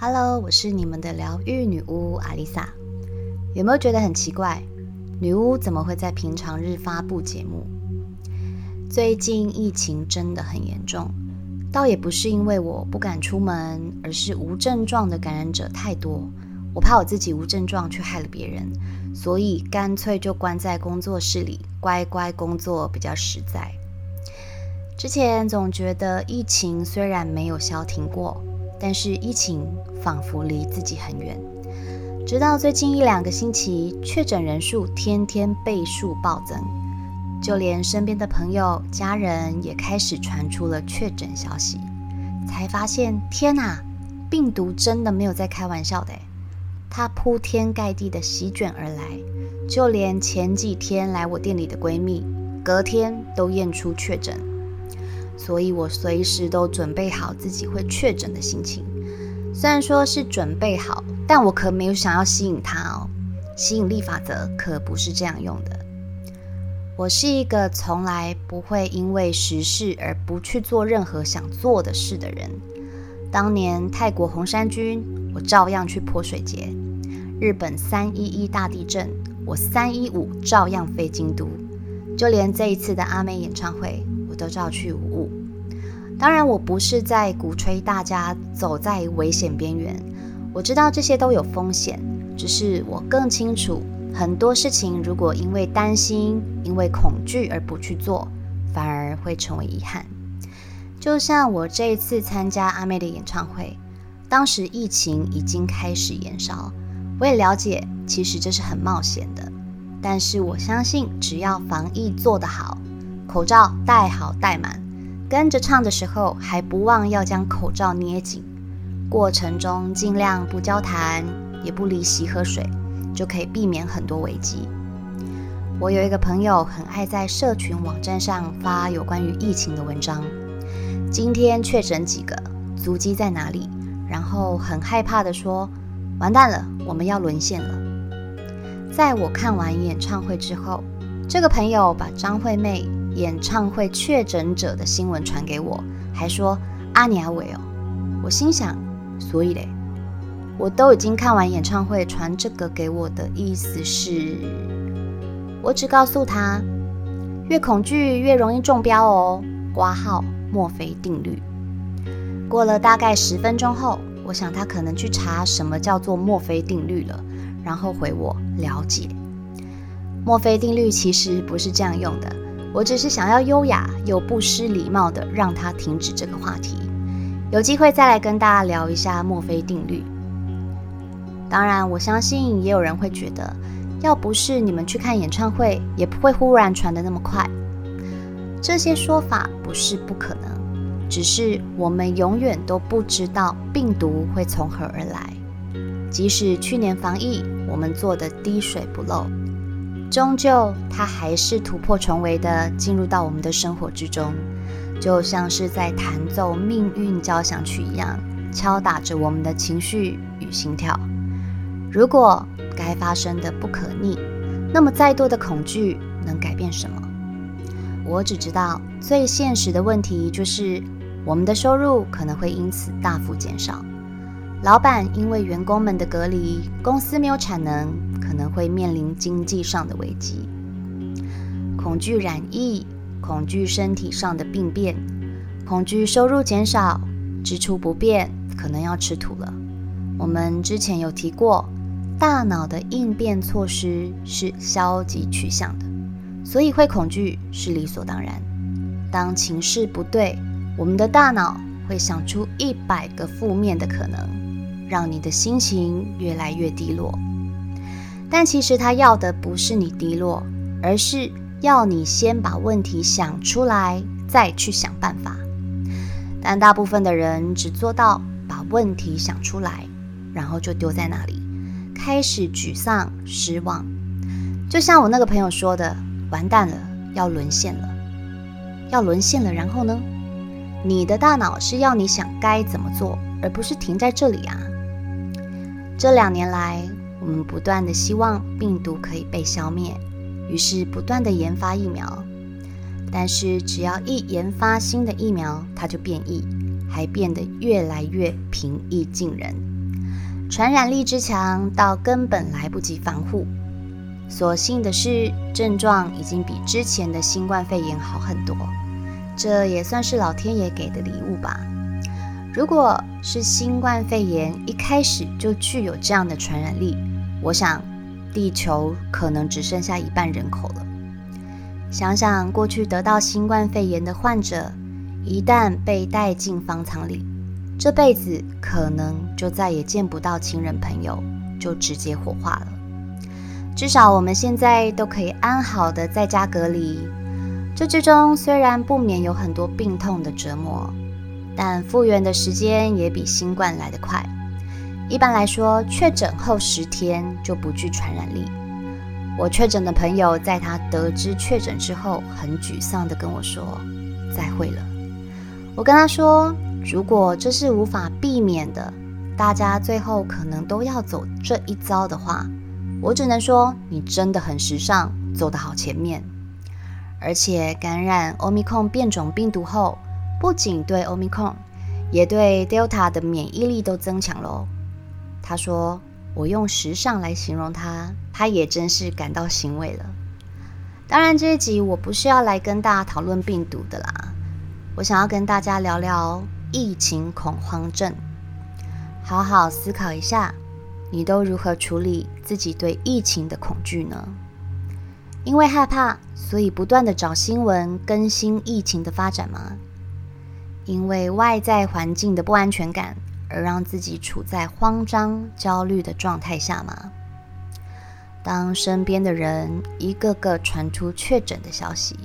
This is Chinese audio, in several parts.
Hello，我是你们的疗愈女巫阿丽萨。有没有觉得很奇怪？女巫怎么会在平常日发布节目？最近疫情真的很严重，倒也不是因为我不敢出门，而是无症状的感染者太多，我怕我自己无症状却害了别人，所以干脆就关在工作室里乖乖工作比较实在。之前总觉得疫情虽然没有消停过。但是疫情仿佛离自己很远，直到最近一两个星期，确诊人数天天倍数暴增，就连身边的朋友、家人也开始传出了确诊消息，才发现天哪，病毒真的没有在开玩笑的，它铺天盖地的席卷而来，就连前几天来我店里的闺蜜，隔天都验出确诊。所以我随时都准备好自己会确诊的心情。虽然说是准备好，但我可没有想要吸引他哦。吸引力法则可不是这样用的。我是一个从来不会因为时事而不去做任何想做的事的人。当年泰国红衫军，我照样去泼水节；日本三一一大地震，我三一五照样飞京都。就连这一次的阿妹演唱会。都照去无误。当然，我不是在鼓吹大家走在危险边缘。我知道这些都有风险，只是我更清楚，很多事情如果因为担心、因为恐惧而不去做，反而会成为遗憾。就像我这一次参加阿妹的演唱会，当时疫情已经开始延烧，我也了解，其实这是很冒险的。但是我相信，只要防疫做得好。口罩戴好戴满，跟着唱的时候还不忘要将口罩捏紧。过程中尽量不交谈，也不离席喝水，就可以避免很多危机。我有一个朋友很爱在社群网站上发有关于疫情的文章。今天确诊几个，足迹在哪里？然后很害怕的说：“完蛋了，我们要沦陷了。”在我看完演唱会之后，这个朋友把张惠妹。演唱会确诊者的新闻传给我，还说阿尼阿伟哦，我心想，所以嘞，我都已经看完演唱会，传这个给我的意思是，我只告诉他，越恐惧越容易中标哦，挂号墨菲定律。过了大概十分钟后，我想他可能去查什么叫做墨菲定律了，然后回我了解，墨菲定律其实不是这样用的。我只是想要优雅又不失礼貌的让他停止这个话题，有机会再来跟大家聊一下墨菲定律。当然，我相信也有人会觉得，要不是你们去看演唱会，也不会忽然传的那么快。这些说法不是不可能，只是我们永远都不知道病毒会从何而来。即使去年防疫，我们做的滴水不漏。终究，它还是突破重围的进入到我们的生活之中，就像是在弹奏命运交响曲一样，敲打着我们的情绪与心跳。如果该发生的不可逆，那么再多的恐惧能改变什么？我只知道，最现实的问题就是，我们的收入可能会因此大幅减少。老板因为员工们的隔离，公司没有产能，可能会面临经济上的危机。恐惧染疫，恐惧身体上的病变，恐惧收入减少，支出不变，可能要吃土了。我们之前有提过，大脑的应变措施是消极取向的，所以会恐惧是理所当然。当情势不对，我们的大脑会想出一百个负面的可能。让你的心情越来越低落，但其实他要的不是你低落，而是要你先把问题想出来，再去想办法。但大部分的人只做到把问题想出来，然后就丢在那里，开始沮丧失望。就像我那个朋友说的：“完蛋了，要沦陷了，要沦陷了。”然后呢？你的大脑是要你想该怎么做，而不是停在这里啊。这两年来，我们不断的希望病毒可以被消灭，于是不断的研发疫苗。但是只要一研发新的疫苗，它就变异，还变得越来越平易近人。传染力之强到根本来不及防护。所幸的是，症状已经比之前的新冠肺炎好很多，这也算是老天爷给的礼物吧。如果是新冠肺炎一开始就具有这样的传染力，我想地球可能只剩下一半人口了。想想过去得到新冠肺炎的患者，一旦被带进方舱里，这辈子可能就再也见不到亲人朋友，就直接火化了。至少我们现在都可以安好的在家隔离，这之中虽然不免有很多病痛的折磨，但复原的时间也比新冠来得快。一般来说，确诊后十天就不具传染力。我确诊的朋友在他得知确诊之后，很沮丧地跟我说：“再会了。”我跟他说：“如果这是无法避免的，大家最后可能都要走这一遭的话，我只能说你真的很时尚，走得好前面。而且感染 Omicron 变种病毒后，不仅对 Omicron，也对 Delta 的免疫力都增强喽。”他说。我用时尚来形容他，他也真是感到欣慰了。当然，这一集我不是要来跟大家讨论病毒的啦，我想要跟大家聊聊疫情恐慌症，好好思考一下，你都如何处理自己对疫情的恐惧呢？因为害怕，所以不断的找新闻更新疫情的发展吗？因为外在环境的不安全感。而让自己处在慌张、焦虑的状态下吗？当身边的人一个个传出确诊的消息，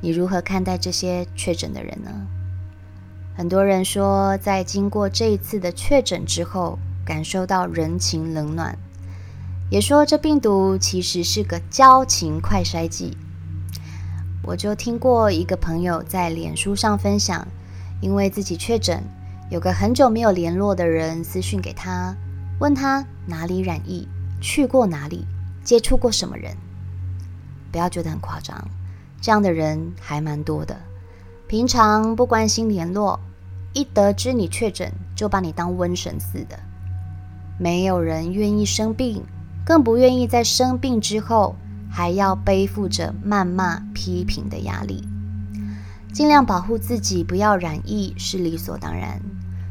你如何看待这些确诊的人呢？很多人说，在经过这一次的确诊之后，感受到人情冷暖，也说这病毒其实是个交情快筛剂。我就听过一个朋友在脸书上分享，因为自己确诊。有个很久没有联络的人私讯给他，问他哪里染疫，去过哪里，接触过什么人。不要觉得很夸张，这样的人还蛮多的。平常不关心联络，一得知你确诊，就把你当瘟神似的。没有人愿意生病，更不愿意在生病之后还要背负着谩骂、批评的压力。尽量保护自己，不要染疫是理所当然。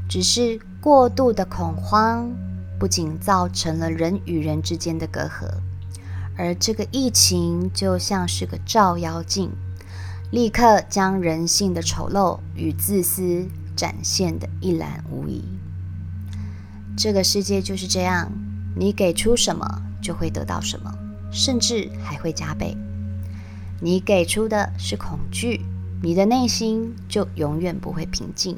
只是过度的恐慌，不仅造成了人与人之间的隔阂，而这个疫情就像是个照妖镜，立刻将人性的丑陋与自私展现的一览无遗。这个世界就是这样，你给出什么就会得到什么，甚至还会加倍。你给出的是恐惧，你的内心就永远不会平静。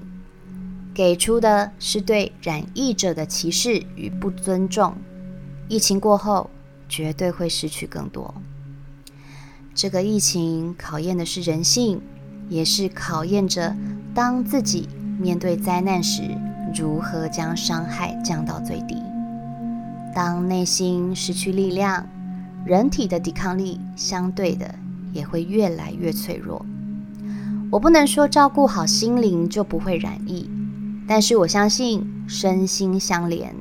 给出的是对染疫者的歧视与不尊重，疫情过后绝对会失去更多。这个疫情考验的是人性，也是考验着当自己面对灾难时，如何将伤害降到最低。当内心失去力量，人体的抵抗力相对的也会越来越脆弱。我不能说照顾好心灵就不会染疫。但是我相信身心相连，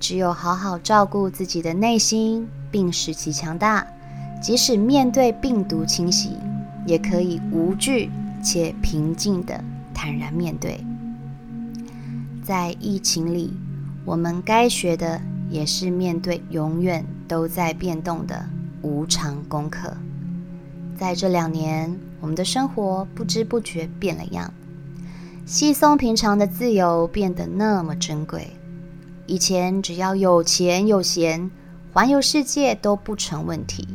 只有好好照顾自己的内心，并使其强大，即使面对病毒侵袭，也可以无惧且平静的坦然面对。在疫情里，我们该学的也是面对永远都在变动的无常功课。在这两年，我们的生活不知不觉变了样。稀松平常的自由变得那么珍贵。以前只要有钱有闲，环游世界都不成问题。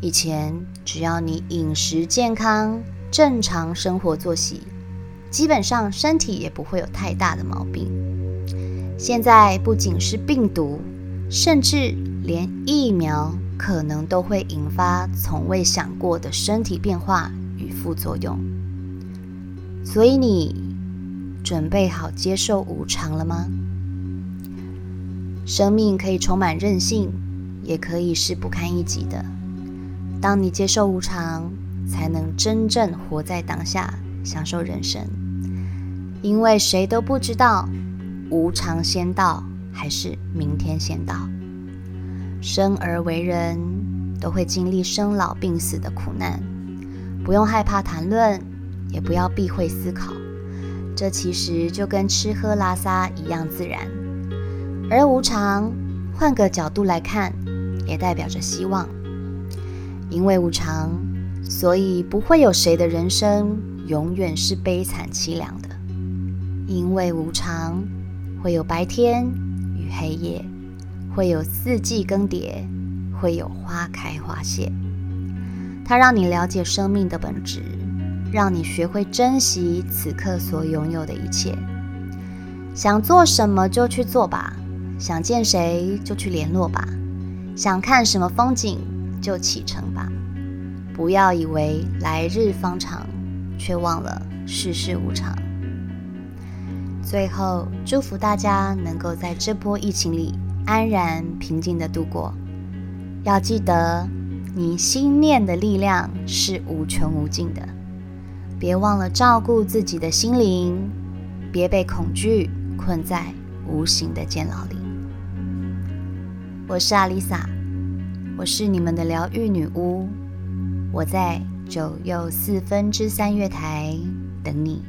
以前只要你饮食健康、正常生活作息，基本上身体也不会有太大的毛病。现在不仅是病毒，甚至连疫苗可能都会引发从未想过的身体变化与副作用。所以你。准备好接受无常了吗？生命可以充满任性，也可以是不堪一击的。当你接受无常，才能真正活在当下，享受人生。因为谁都不知道无常先到还是明天先到。生而为人，都会经历生老病死的苦难，不用害怕谈论，也不要避讳思考。这其实就跟吃喝拉撒一样自然。而无常，换个角度来看，也代表着希望。因为无常，所以不会有谁的人生永远是悲惨凄凉的。因为无常，会有白天与黑夜，会有四季更迭，会有花开花谢。它让你了解生命的本质，让你学会珍惜此刻所拥有的一切。想做什么就去做吧。想见谁就去联络吧，想看什么风景就启程吧。不要以为来日方长，却忘了世事无常。最后，祝福大家能够在这波疫情里安然平静的度过。要记得，你心念的力量是无穷无尽的。别忘了照顾自己的心灵，别被恐惧困在无形的监牢里。我是阿丽萨，我是你们的疗愈女巫，我在九又四分之三月台等你。